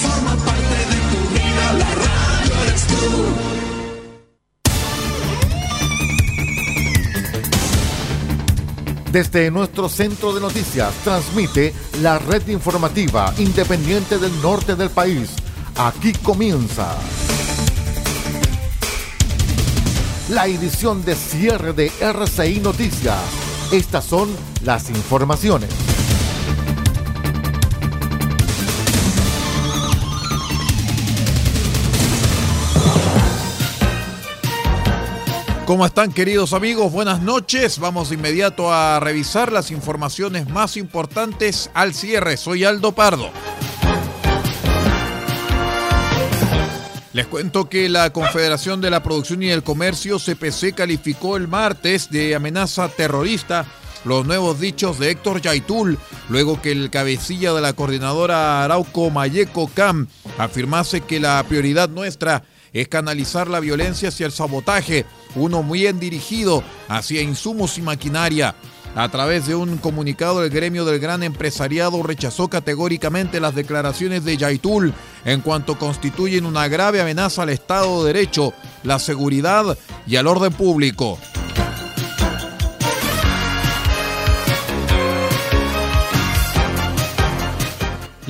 Forma parte de tu vida, la radio eres tú. Desde nuestro centro de noticias transmite la red informativa independiente del norte del país. Aquí comienza la edición de cierre de RCI Noticias. Estas son las informaciones. ¿Cómo están queridos amigos? Buenas noches. Vamos de inmediato a revisar las informaciones más importantes al cierre. Soy Aldo Pardo. Les cuento que la Confederación de la Producción y el Comercio, CPC, calificó el martes de amenaza terrorista los nuevos dichos de Héctor Yaitul, luego que el cabecilla de la coordinadora Arauco Mayeco Cam afirmase que la prioridad nuestra es canalizar la violencia hacia el sabotaje, uno muy bien dirigido hacia insumos y maquinaria. A través de un comunicado, el gremio del gran empresariado rechazó categóricamente las declaraciones de Yaitul en cuanto constituyen una grave amenaza al Estado de Derecho, la seguridad y al orden público.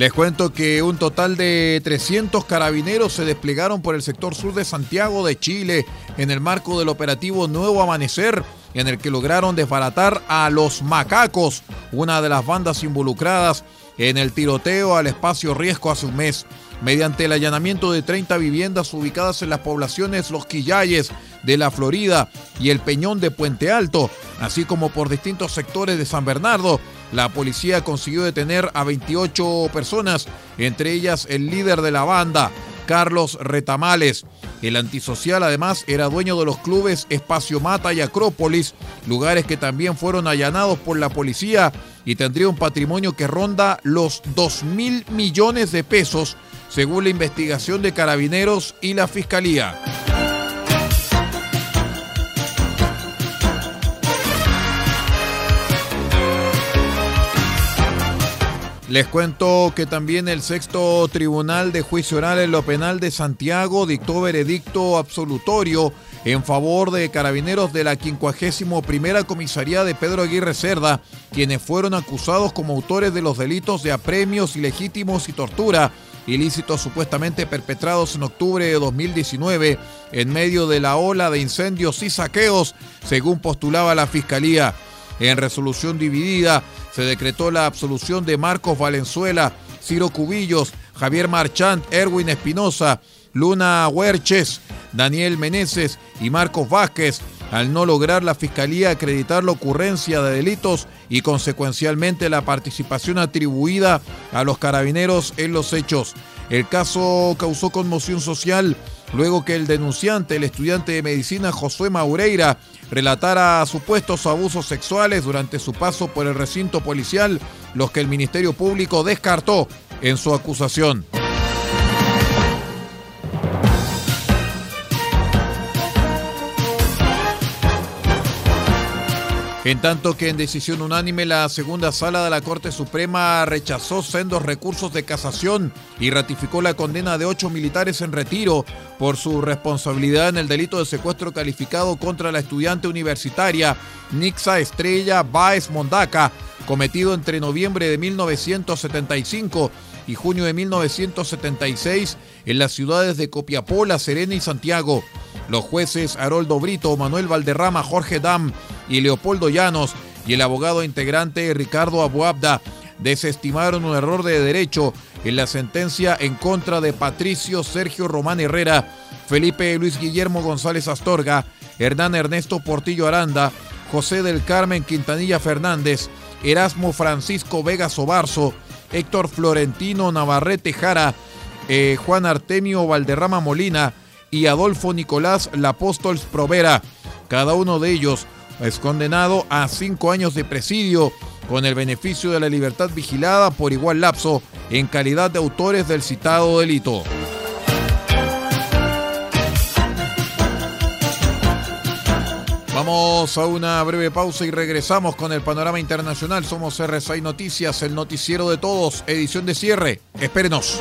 Les cuento que un total de 300 carabineros se desplegaron por el sector sur de Santiago de Chile en el marco del operativo Nuevo Amanecer, en el que lograron desbaratar a los macacos, una de las bandas involucradas en el tiroteo al espacio Riesgo hace un mes mediante el allanamiento de 30 viviendas ubicadas en las poblaciones Los Quillayes de la Florida y el Peñón de Puente Alto, así como por distintos sectores de San Bernardo. La policía consiguió detener a 28 personas, entre ellas el líder de la banda, Carlos Retamales. El antisocial además era dueño de los clubes Espacio Mata y Acrópolis, lugares que también fueron allanados por la policía y tendría un patrimonio que ronda los 2 mil millones de pesos, según la investigación de carabineros y la fiscalía. Les cuento que también el sexto Tribunal de Juicio Oral en lo Penal de Santiago dictó veredicto absolutorio en favor de carabineros de la 51 Comisaría de Pedro Aguirre Cerda, quienes fueron acusados como autores de los delitos de apremios ilegítimos y tortura, ilícitos supuestamente perpetrados en octubre de 2019 en medio de la ola de incendios y saqueos, según postulaba la Fiscalía. En resolución dividida se decretó la absolución de Marcos Valenzuela, Ciro Cubillos, Javier Marchant, Erwin Espinosa, Luna Huerches, Daniel Meneses y Marcos Vázquez, al no lograr la Fiscalía acreditar la ocurrencia de delitos y consecuencialmente la participación atribuida a los carabineros en los hechos. El caso causó conmoción social luego que el denunciante, el estudiante de medicina Josué Maureira, relatara supuestos abusos sexuales durante su paso por el recinto policial, los que el Ministerio Público descartó en su acusación. En tanto que en decisión unánime la segunda sala de la Corte Suprema rechazó sendos recursos de casación y ratificó la condena de ocho militares en retiro por su responsabilidad en el delito de secuestro calificado contra la estudiante universitaria Nixa Estrella Baez Mondaca, cometido entre noviembre de 1975 y junio de 1976 en las ciudades de Copiapó, La Serena y Santiago. Los jueces Haroldo Brito, Manuel Valderrama, Jorge Dam y Leopoldo Llanos y el abogado integrante Ricardo Abuabda desestimaron un error de derecho en la sentencia en contra de Patricio Sergio Román Herrera, Felipe Luis Guillermo González Astorga, Hernán Ernesto Portillo Aranda, José del Carmen Quintanilla Fernández, Erasmo Francisco Vega Sobarzo, Héctor Florentino Navarrete Jara, eh, Juan Artemio Valderrama Molina, y Adolfo Nicolás Lapóstols Provera. Cada uno de ellos es condenado a cinco años de presidio con el beneficio de la libertad vigilada por igual lapso en calidad de autores del citado delito. Vamos a una breve pausa y regresamos con el panorama internacional. Somos RSI Noticias, el noticiero de todos, edición de cierre. Espérenos.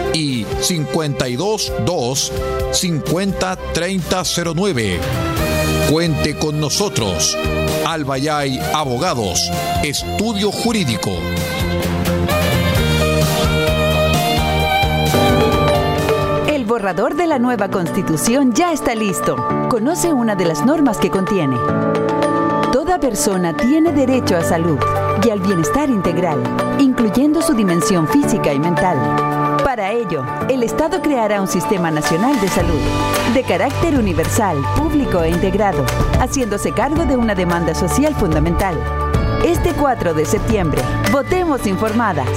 y 522 503009. Cuente con nosotros. Albayay Abogados, Estudio Jurídico. El borrador de la nueva constitución ya está listo. Conoce una de las normas que contiene. Toda persona tiene derecho a salud y al bienestar integral, incluyendo su dimensión física y mental. Para ello, el Estado creará un sistema nacional de salud, de carácter universal, público e integrado, haciéndose cargo de una demanda social fundamental. Este 4 de septiembre, votemos informadas.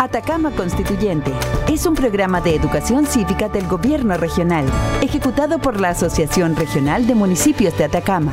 Atacama Constituyente es un programa de educación cívica del gobierno regional, ejecutado por la Asociación Regional de Municipios de Atacama.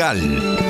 Legal,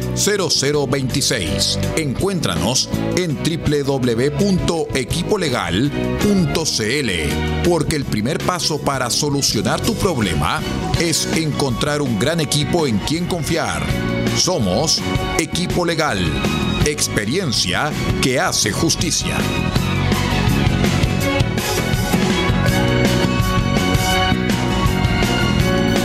0026. Encuéntranos en www.equipolegal.cl porque el primer paso para solucionar tu problema es encontrar un gran equipo en quien confiar. Somos Equipo Legal, experiencia que hace justicia.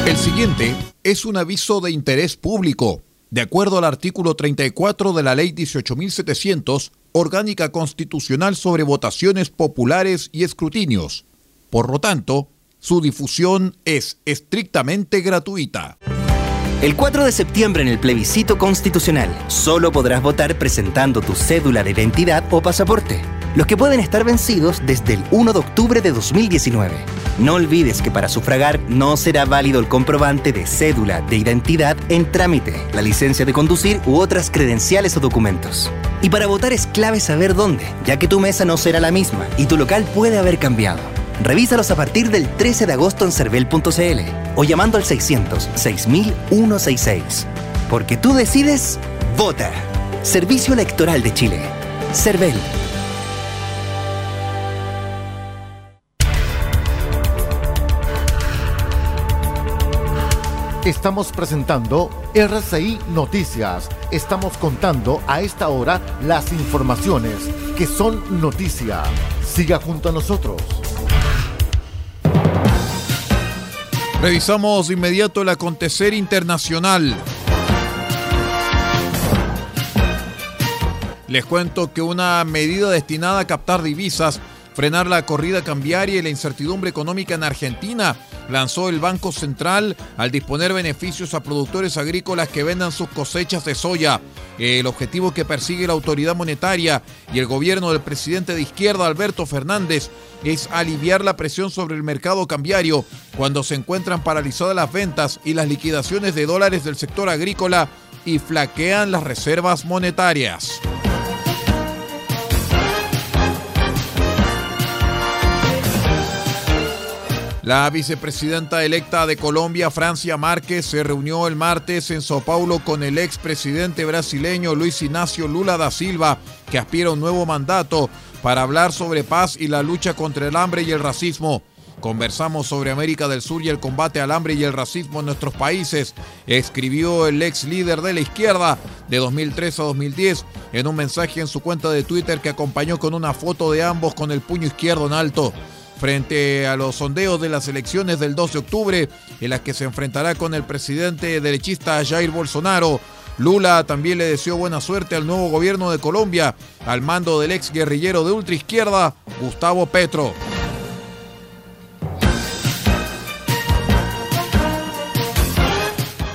El siguiente es un aviso de interés público. De acuerdo al artículo 34 de la Ley 18.700, Orgánica Constitucional sobre Votaciones Populares y Escrutinios. Por lo tanto, su difusión es estrictamente gratuita. El 4 de septiembre en el plebiscito constitucional, solo podrás votar presentando tu cédula de identidad o pasaporte, los que pueden estar vencidos desde el 1 de octubre de 2019. No olvides que para sufragar no será válido el comprobante de cédula de identidad en trámite, la licencia de conducir u otras credenciales o documentos. Y para votar es clave saber dónde, ya que tu mesa no será la misma y tu local puede haber cambiado. Revísalos a partir del 13 de agosto en cervel.cl o llamando al 600 6166. Porque tú decides, vota. Servicio Electoral de Chile. Cervel. Estamos presentando RCI Noticias. Estamos contando a esta hora las informaciones que son noticia. Siga junto a nosotros. Revisamos de inmediato el acontecer internacional. Les cuento que una medida destinada a captar divisas, frenar la corrida cambiaria y la incertidumbre económica en Argentina lanzó el Banco Central al disponer beneficios a productores agrícolas que vendan sus cosechas de soya. El objetivo que persigue la autoridad monetaria y el gobierno del presidente de izquierda Alberto Fernández es aliviar la presión sobre el mercado cambiario cuando se encuentran paralizadas las ventas y las liquidaciones de dólares del sector agrícola y flaquean las reservas monetarias. La vicepresidenta electa de Colombia, Francia Márquez, se reunió el martes en Sao Paulo con el expresidente brasileño Luis Ignacio Lula da Silva, que aspira a un nuevo mandato para hablar sobre paz y la lucha contra el hambre y el racismo. Conversamos sobre América del Sur y el combate al hambre y el racismo en nuestros países, escribió el ex líder de la izquierda de 2003 a 2010 en un mensaje en su cuenta de Twitter que acompañó con una foto de ambos con el puño izquierdo en alto frente a los sondeos de las elecciones del 2 de octubre, en las que se enfrentará con el presidente derechista Jair Bolsonaro. Lula también le deseó buena suerte al nuevo gobierno de Colombia, al mando del ex guerrillero de ultraizquierda, Gustavo Petro.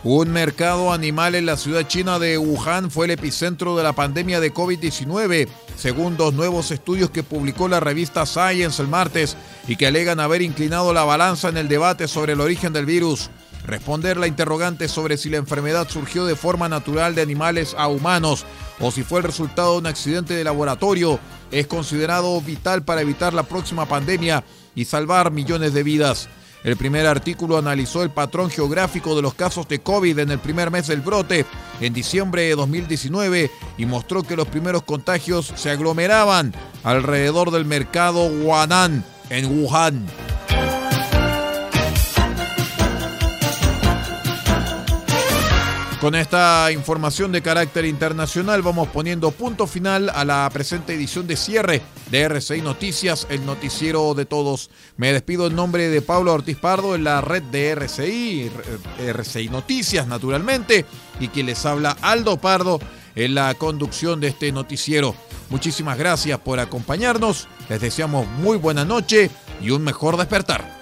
Un mercado animal en la ciudad china de Wuhan fue el epicentro de la pandemia de COVID-19, según dos nuevos estudios que publicó la revista Science el martes y que alegan haber inclinado la balanza en el debate sobre el origen del virus. Responder la interrogante sobre si la enfermedad surgió de forma natural de animales a humanos o si fue el resultado de un accidente de laboratorio es considerado vital para evitar la próxima pandemia y salvar millones de vidas. El primer artículo analizó el patrón geográfico de los casos de COVID en el primer mes del brote, en diciembre de 2019, y mostró que los primeros contagios se aglomeraban alrededor del mercado Huanan, en Wuhan. Con esta información de carácter internacional vamos poniendo punto final a la presente edición de cierre de RCI Noticias, el noticiero de todos. Me despido en nombre de Pablo Ortiz Pardo en la red de RCI, RCI Noticias naturalmente, y quien les habla Aldo Pardo en la conducción de este noticiero. Muchísimas gracias por acompañarnos, les deseamos muy buena noche y un mejor despertar.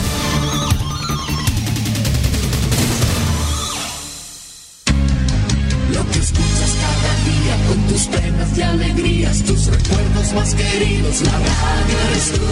Más queridos. La radio eres tú.